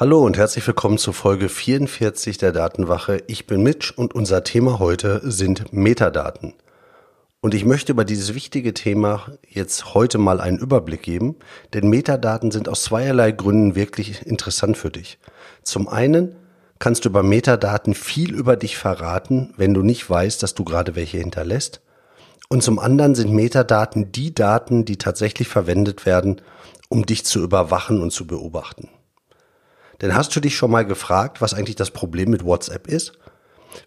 Hallo und herzlich willkommen zu Folge 44 der Datenwache. Ich bin Mitch und unser Thema heute sind Metadaten. Und ich möchte über dieses wichtige Thema jetzt heute mal einen Überblick geben, denn Metadaten sind aus zweierlei Gründen wirklich interessant für dich. Zum einen kannst du über Metadaten viel über dich verraten, wenn du nicht weißt, dass du gerade welche hinterlässt. Und zum anderen sind Metadaten die Daten, die tatsächlich verwendet werden, um dich zu überwachen und zu beobachten. Denn hast du dich schon mal gefragt, was eigentlich das Problem mit WhatsApp ist?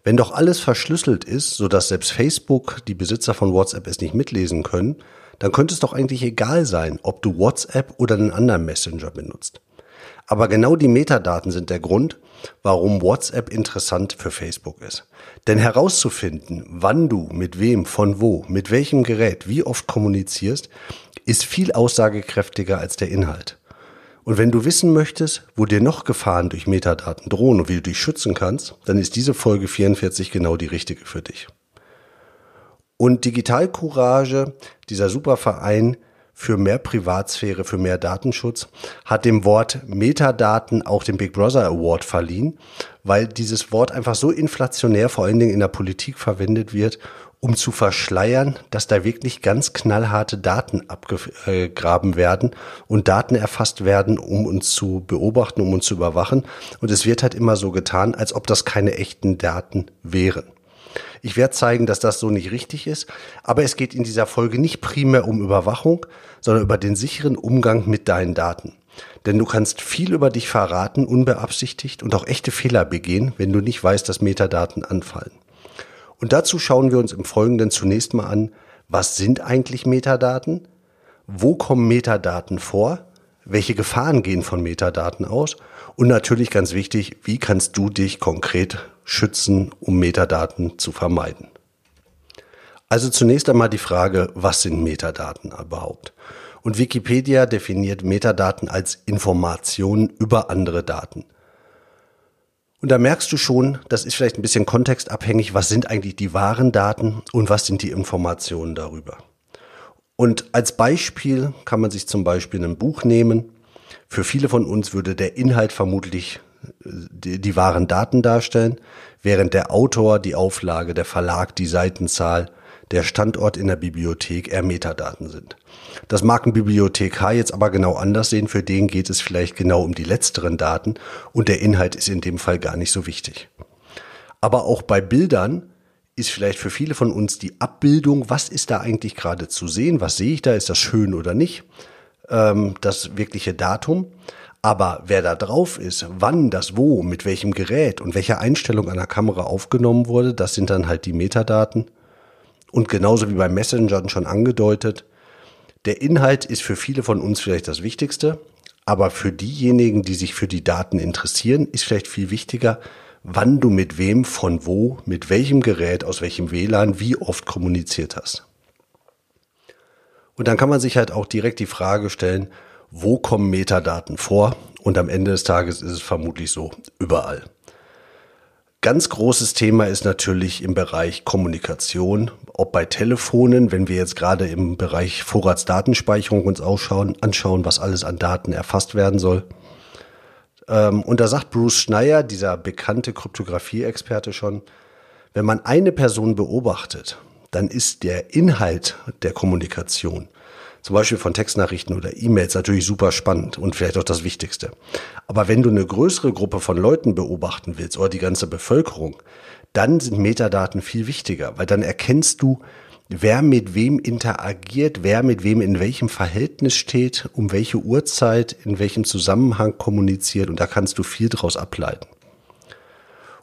Wenn doch alles verschlüsselt ist, sodass selbst Facebook, die Besitzer von WhatsApp es nicht mitlesen können, dann könnte es doch eigentlich egal sein, ob du WhatsApp oder einen anderen Messenger benutzt. Aber genau die Metadaten sind der Grund, warum WhatsApp interessant für Facebook ist. Denn herauszufinden, wann du mit wem, von wo, mit welchem Gerät, wie oft kommunizierst, ist viel aussagekräftiger als der Inhalt. Und wenn du wissen möchtest, wo dir noch Gefahren durch Metadaten drohen und wie du dich schützen kannst, dann ist diese Folge 44 genau die richtige für dich. Und Digital Courage, dieser super Verein für mehr Privatsphäre, für mehr Datenschutz, hat dem Wort Metadaten auch den Big Brother Award verliehen, weil dieses Wort einfach so inflationär vor allen Dingen in der Politik verwendet wird um zu verschleiern, dass da wirklich ganz knallharte Daten abgegraben werden und Daten erfasst werden, um uns zu beobachten, um uns zu überwachen. Und es wird halt immer so getan, als ob das keine echten Daten wären. Ich werde zeigen, dass das so nicht richtig ist, aber es geht in dieser Folge nicht primär um Überwachung, sondern über den sicheren Umgang mit deinen Daten. Denn du kannst viel über dich verraten, unbeabsichtigt und auch echte Fehler begehen, wenn du nicht weißt, dass Metadaten anfallen. Und dazu schauen wir uns im Folgenden zunächst mal an, was sind eigentlich Metadaten? Wo kommen Metadaten vor? Welche Gefahren gehen von Metadaten aus? Und natürlich ganz wichtig, wie kannst du dich konkret schützen, um Metadaten zu vermeiden? Also zunächst einmal die Frage, was sind Metadaten überhaupt? Und Wikipedia definiert Metadaten als Informationen über andere Daten. Und da merkst du schon, das ist vielleicht ein bisschen kontextabhängig, was sind eigentlich die wahren Daten und was sind die Informationen darüber. Und als Beispiel kann man sich zum Beispiel ein Buch nehmen. Für viele von uns würde der Inhalt vermutlich äh, die, die wahren Daten darstellen, während der Autor, die Auflage, der Verlag, die Seitenzahl der Standort in der Bibliothek eher Metadaten sind. Das mag ein Bibliothekar jetzt aber genau anders sehen. Für den geht es vielleicht genau um die letzteren Daten und der Inhalt ist in dem Fall gar nicht so wichtig. Aber auch bei Bildern ist vielleicht für viele von uns die Abbildung, was ist da eigentlich gerade zu sehen, was sehe ich da, ist das schön oder nicht, ähm, das wirkliche Datum. Aber wer da drauf ist, wann, das wo, mit welchem Gerät und welcher Einstellung an der Kamera aufgenommen wurde, das sind dann halt die Metadaten. Und genauso wie beim Messenger schon angedeutet, der Inhalt ist für viele von uns vielleicht das Wichtigste, aber für diejenigen, die sich für die Daten interessieren, ist vielleicht viel wichtiger, wann du mit wem, von wo, mit welchem Gerät, aus welchem WLAN, wie oft kommuniziert hast. Und dann kann man sich halt auch direkt die Frage stellen, wo kommen Metadaten vor? Und am Ende des Tages ist es vermutlich so, überall. Ganz großes Thema ist natürlich im Bereich Kommunikation, ob bei Telefonen, wenn wir jetzt gerade im Bereich Vorratsdatenspeicherung uns anschauen, was alles an Daten erfasst werden soll. Ähm, und da sagt Bruce Schneier, dieser bekannte Kryptographie-Experte schon, wenn man eine Person beobachtet, dann ist der Inhalt der Kommunikation zum Beispiel von Textnachrichten oder E-Mails natürlich super spannend und vielleicht auch das Wichtigste. Aber wenn du eine größere Gruppe von Leuten beobachten willst oder die ganze Bevölkerung, dann sind Metadaten viel wichtiger, weil dann erkennst du, wer mit wem interagiert, wer mit wem in welchem Verhältnis steht, um welche Uhrzeit, in welchem Zusammenhang kommuniziert und da kannst du viel draus ableiten.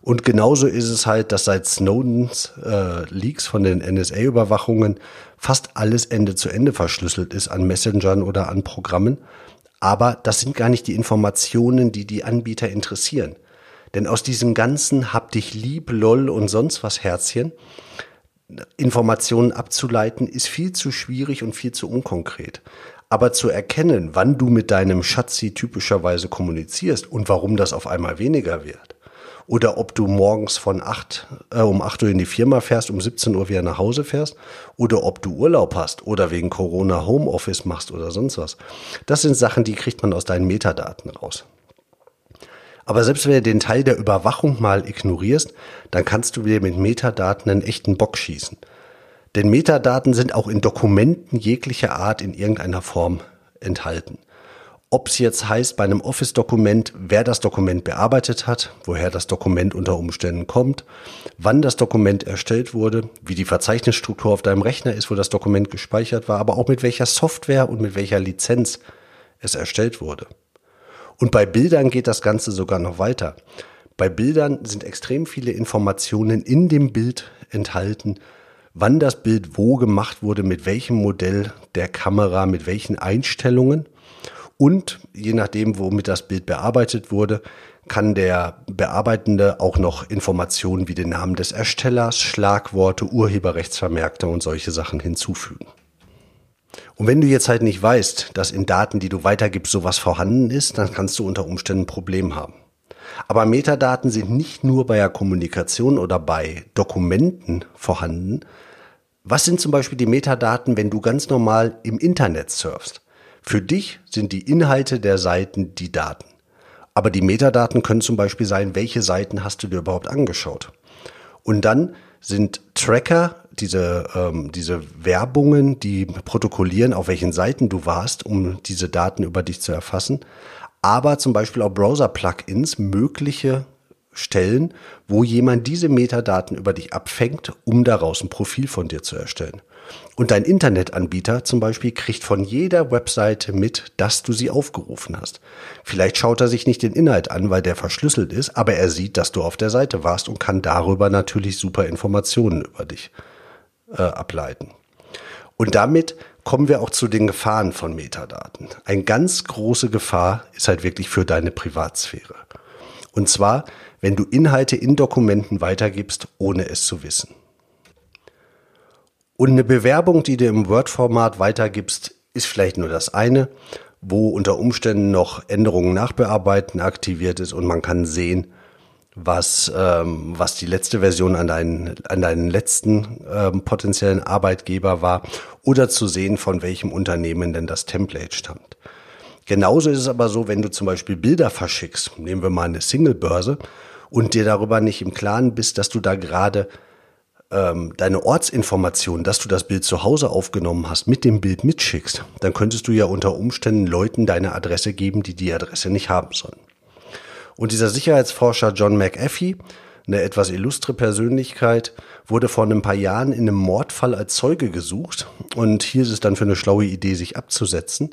Und genauso ist es halt, dass seit Snowdens äh, Leaks von den NSA-Überwachungen fast alles Ende zu Ende verschlüsselt ist an Messengern oder an Programmen. Aber das sind gar nicht die Informationen, die die Anbieter interessieren. Denn aus diesem ganzen hab dich lieb, lol und sonst was Herzchen Informationen abzuleiten, ist viel zu schwierig und viel zu unkonkret. Aber zu erkennen, wann du mit deinem Schatzi typischerweise kommunizierst und warum das auf einmal weniger wird, oder ob du morgens von acht äh, um acht Uhr in die Firma fährst, um 17 Uhr wieder nach Hause fährst, oder ob du Urlaub hast oder wegen Corona Homeoffice machst oder sonst was. Das sind Sachen, die kriegt man aus deinen Metadaten raus. Aber selbst wenn du den Teil der Überwachung mal ignorierst, dann kannst du dir mit Metadaten einen echten Bock schießen. Denn Metadaten sind auch in Dokumenten jeglicher Art in irgendeiner Form enthalten. Ob es jetzt heißt bei einem Office-Dokument, wer das Dokument bearbeitet hat, woher das Dokument unter Umständen kommt, wann das Dokument erstellt wurde, wie die Verzeichnisstruktur auf deinem Rechner ist, wo das Dokument gespeichert war, aber auch mit welcher Software und mit welcher Lizenz es erstellt wurde. Und bei Bildern geht das Ganze sogar noch weiter. Bei Bildern sind extrem viele Informationen in dem Bild enthalten, wann das Bild wo gemacht wurde, mit welchem Modell der Kamera, mit welchen Einstellungen und je nachdem, womit das Bild bearbeitet wurde, kann der Bearbeitende auch noch Informationen wie den Namen des Erstellers, Schlagworte, Urheberrechtsvermerkte und solche Sachen hinzufügen. Und wenn du jetzt halt nicht weißt, dass in Daten, die du weitergibst, sowas vorhanden ist, dann kannst du unter Umständen ein Problem haben. Aber Metadaten sind nicht nur bei der Kommunikation oder bei Dokumenten vorhanden. Was sind zum Beispiel die Metadaten, wenn du ganz normal im Internet surfst? Für dich sind die Inhalte der Seiten die Daten. Aber die Metadaten können zum Beispiel sein, welche Seiten hast du dir überhaupt angeschaut. Und dann sind Tracker, diese, ähm, diese Werbungen, die protokollieren, auf welchen Seiten du warst, um diese Daten über dich zu erfassen. Aber zum Beispiel auch Browser-Plugins, mögliche Stellen, wo jemand diese Metadaten über dich abfängt, um daraus ein Profil von dir zu erstellen. Und dein Internetanbieter zum Beispiel kriegt von jeder Webseite mit, dass du sie aufgerufen hast. Vielleicht schaut er sich nicht den Inhalt an, weil der verschlüsselt ist, aber er sieht, dass du auf der Seite warst und kann darüber natürlich super Informationen über dich äh, ableiten. Und damit kommen wir auch zu den Gefahren von Metadaten. Eine ganz große Gefahr ist halt wirklich für deine Privatsphäre. Und zwar, wenn du Inhalte in Dokumenten weitergibst, ohne es zu wissen. Und eine Bewerbung, die du im Word-Format weitergibst, ist vielleicht nur das eine, wo unter Umständen noch Änderungen nachbearbeiten aktiviert ist und man kann sehen, was, ähm, was die letzte Version an deinen, an deinen letzten ähm, potenziellen Arbeitgeber war oder zu sehen, von welchem Unternehmen denn das Template stammt. Genauso ist es aber so, wenn du zum Beispiel Bilder verschickst, nehmen wir mal eine Single-Börse und dir darüber nicht im Klaren bist, dass du da gerade ähm, deine Ortsinformation, dass du das Bild zu Hause aufgenommen hast, mit dem Bild mitschickst, dann könntest du ja unter Umständen Leuten deine Adresse geben, die die Adresse nicht haben sollen. Und dieser Sicherheitsforscher John McAfee, eine etwas illustre Persönlichkeit, wurde vor ein paar Jahren in einem Mordfall als Zeuge gesucht und hier ist es dann für eine schlaue Idee, sich abzusetzen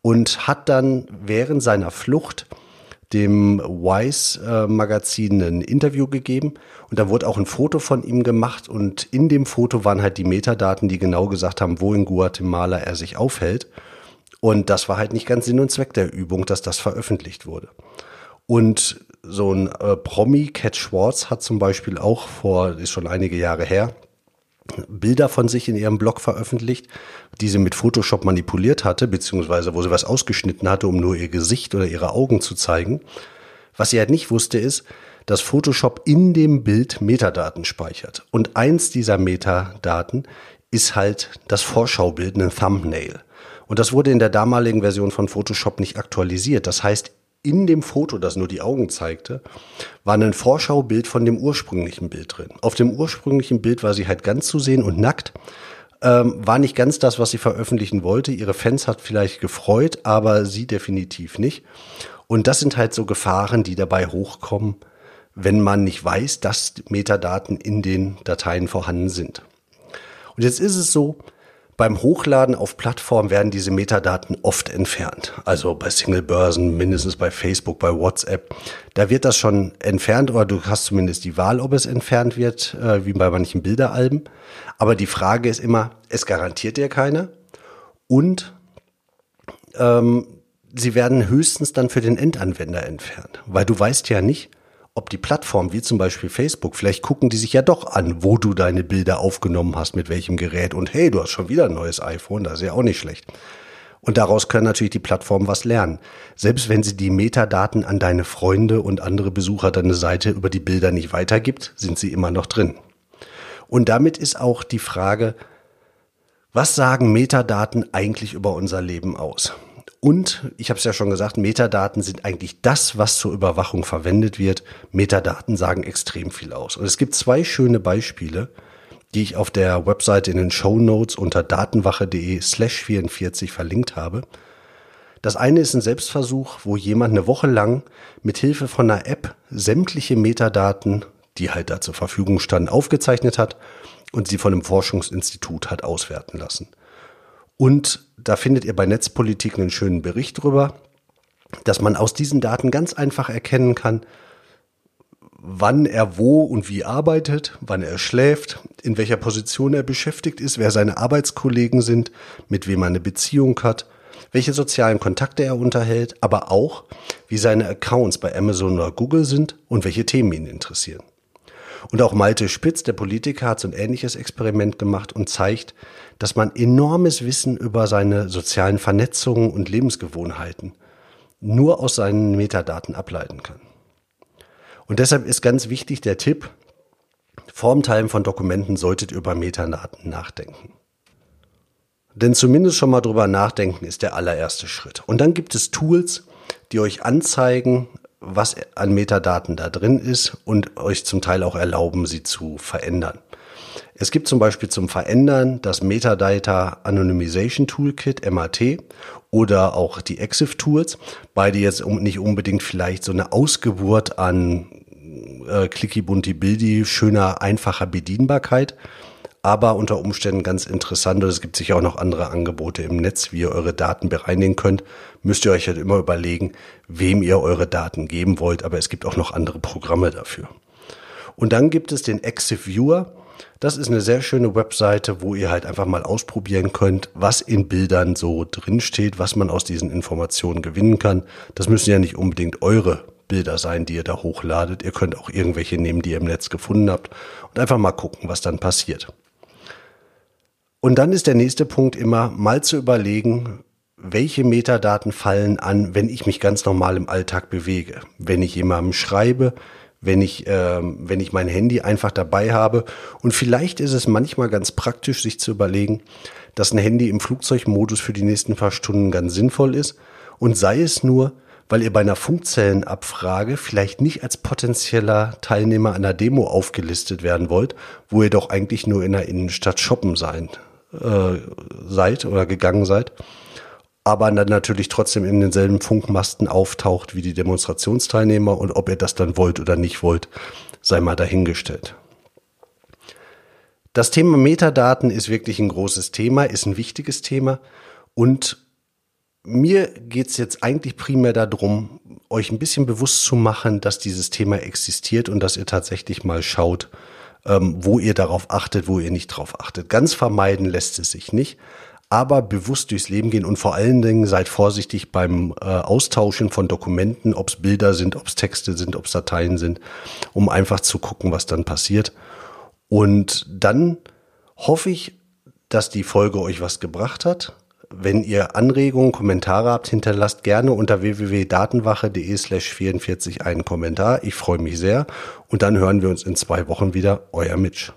und hat dann während seiner Flucht dem Wise-Magazin ein Interview gegeben und da wurde auch ein Foto von ihm gemacht und in dem Foto waren halt die Metadaten, die genau gesagt haben, wo in Guatemala er sich aufhält. Und das war halt nicht ganz Sinn und Zweck der Übung, dass das veröffentlicht wurde. Und so ein äh, Promi, Cat Schwartz, hat zum Beispiel auch vor, ist schon einige Jahre her, Bilder von sich in ihrem Blog veröffentlicht, die sie mit Photoshop manipuliert hatte, beziehungsweise wo sie was ausgeschnitten hatte, um nur ihr Gesicht oder ihre Augen zu zeigen. Was sie halt nicht wusste, ist, dass Photoshop in dem Bild Metadaten speichert. Und eins dieser Metadaten ist halt das Vorschaubild, ein Thumbnail. Und das wurde in der damaligen Version von Photoshop nicht aktualisiert. Das heißt, in dem Foto, das nur die Augen zeigte, war ein Vorschaubild von dem ursprünglichen Bild drin. Auf dem ursprünglichen Bild war sie halt ganz zu sehen und nackt. Ähm, war nicht ganz das, was sie veröffentlichen wollte. Ihre Fans hat vielleicht gefreut, aber sie definitiv nicht. Und das sind halt so Gefahren, die dabei hochkommen, wenn man nicht weiß, dass Metadaten in den Dateien vorhanden sind. Und jetzt ist es so, beim Hochladen auf Plattformen werden diese Metadaten oft entfernt. Also bei Single-Börsen, mindestens bei Facebook, bei WhatsApp. Da wird das schon entfernt oder du hast zumindest die Wahl, ob es entfernt wird, äh, wie bei manchen Bilderalben. Aber die Frage ist immer, es garantiert dir keiner und ähm, sie werden höchstens dann für den Endanwender entfernt, weil du weißt ja nicht, ob die Plattform wie zum Beispiel Facebook, vielleicht gucken die sich ja doch an, wo du deine Bilder aufgenommen hast, mit welchem Gerät und hey, du hast schon wieder ein neues iPhone, das ist ja auch nicht schlecht. Und daraus können natürlich die Plattformen was lernen. Selbst wenn sie die Metadaten an deine Freunde und andere Besucher deine Seite über die Bilder nicht weitergibt, sind sie immer noch drin. Und damit ist auch die Frage, was sagen Metadaten eigentlich über unser Leben aus? Und ich habe es ja schon gesagt, Metadaten sind eigentlich das, was zur Überwachung verwendet wird. Metadaten sagen extrem viel aus. Und es gibt zwei schöne Beispiele, die ich auf der Webseite in den Show Notes unter datenwache.de slash 44 verlinkt habe. Das eine ist ein Selbstversuch, wo jemand eine Woche lang mit Hilfe von einer App sämtliche Metadaten, die halt da zur Verfügung standen, aufgezeichnet hat und sie von einem Forschungsinstitut hat auswerten lassen. Und da findet ihr bei Netzpolitik einen schönen Bericht drüber, dass man aus diesen Daten ganz einfach erkennen kann, wann er wo und wie arbeitet, wann er schläft, in welcher Position er beschäftigt ist, wer seine Arbeitskollegen sind, mit wem er eine Beziehung hat, welche sozialen Kontakte er unterhält, aber auch, wie seine Accounts bei Amazon oder Google sind und welche Themen ihn interessieren. Und auch Malte Spitz, der Politiker, hat so ein ähnliches Experiment gemacht und zeigt, dass man enormes Wissen über seine sozialen Vernetzungen und Lebensgewohnheiten nur aus seinen Metadaten ableiten kann. Und deshalb ist ganz wichtig der Tipp, vorm Teilen von Dokumenten solltet ihr über Metadaten nachdenken. Denn zumindest schon mal drüber nachdenken ist der allererste Schritt. Und dann gibt es Tools, die euch anzeigen, was an Metadaten da drin ist und euch zum Teil auch erlauben, sie zu verändern. Es gibt zum Beispiel zum Verändern das Metadata Anonymization Toolkit, MAT, oder auch die EXIF Tools. Beide jetzt nicht unbedingt vielleicht so eine Ausgeburt an äh, clicky bunti bildi schöner, einfacher Bedienbarkeit aber unter Umständen ganz interessant. Und es gibt sicher auch noch andere Angebote im Netz, wie ihr eure Daten bereinigen könnt. Müsst ihr euch halt immer überlegen, wem ihr eure Daten geben wollt. Aber es gibt auch noch andere Programme dafür. Und dann gibt es den Exif Viewer. Das ist eine sehr schöne Webseite, wo ihr halt einfach mal ausprobieren könnt, was in Bildern so drinsteht, was man aus diesen Informationen gewinnen kann. Das müssen ja nicht unbedingt eure Bilder sein, die ihr da hochladet. Ihr könnt auch irgendwelche nehmen, die ihr im Netz gefunden habt und einfach mal gucken, was dann passiert. Und dann ist der nächste Punkt immer mal zu überlegen, welche Metadaten fallen an, wenn ich mich ganz normal im Alltag bewege. Wenn ich jemandem schreibe, wenn ich, äh, wenn ich mein Handy einfach dabei habe. Und vielleicht ist es manchmal ganz praktisch, sich zu überlegen, dass ein Handy im Flugzeugmodus für die nächsten paar Stunden ganz sinnvoll ist. Und sei es nur, weil ihr bei einer Funkzellenabfrage vielleicht nicht als potenzieller Teilnehmer einer Demo aufgelistet werden wollt, wo ihr doch eigentlich nur in der Innenstadt shoppen seid äh, seid oder gegangen seid, aber dann natürlich trotzdem in denselben Funkmasten auftaucht wie die Demonstrationsteilnehmer und ob ihr das dann wollt oder nicht wollt, sei mal dahingestellt. Das Thema Metadaten ist wirklich ein großes Thema, ist ein wichtiges Thema und mir geht's jetzt eigentlich primär darum, euch ein bisschen bewusst zu machen, dass dieses Thema existiert und dass ihr tatsächlich mal schaut, ähm, wo ihr darauf achtet, wo ihr nicht darauf achtet. Ganz vermeiden lässt es sich nicht, aber bewusst durchs Leben gehen und vor allen Dingen seid vorsichtig beim äh, Austauschen von Dokumenten, ob es Bilder sind, ob es Texte sind, ob es Dateien sind, um einfach zu gucken, was dann passiert. Und dann hoffe ich, dass die Folge euch was gebracht hat. Wenn ihr Anregungen, Kommentare habt, hinterlasst gerne unter www.datenwache.de slash 44 einen Kommentar. Ich freue mich sehr. Und dann hören wir uns in zwei Wochen wieder. Euer Mitch.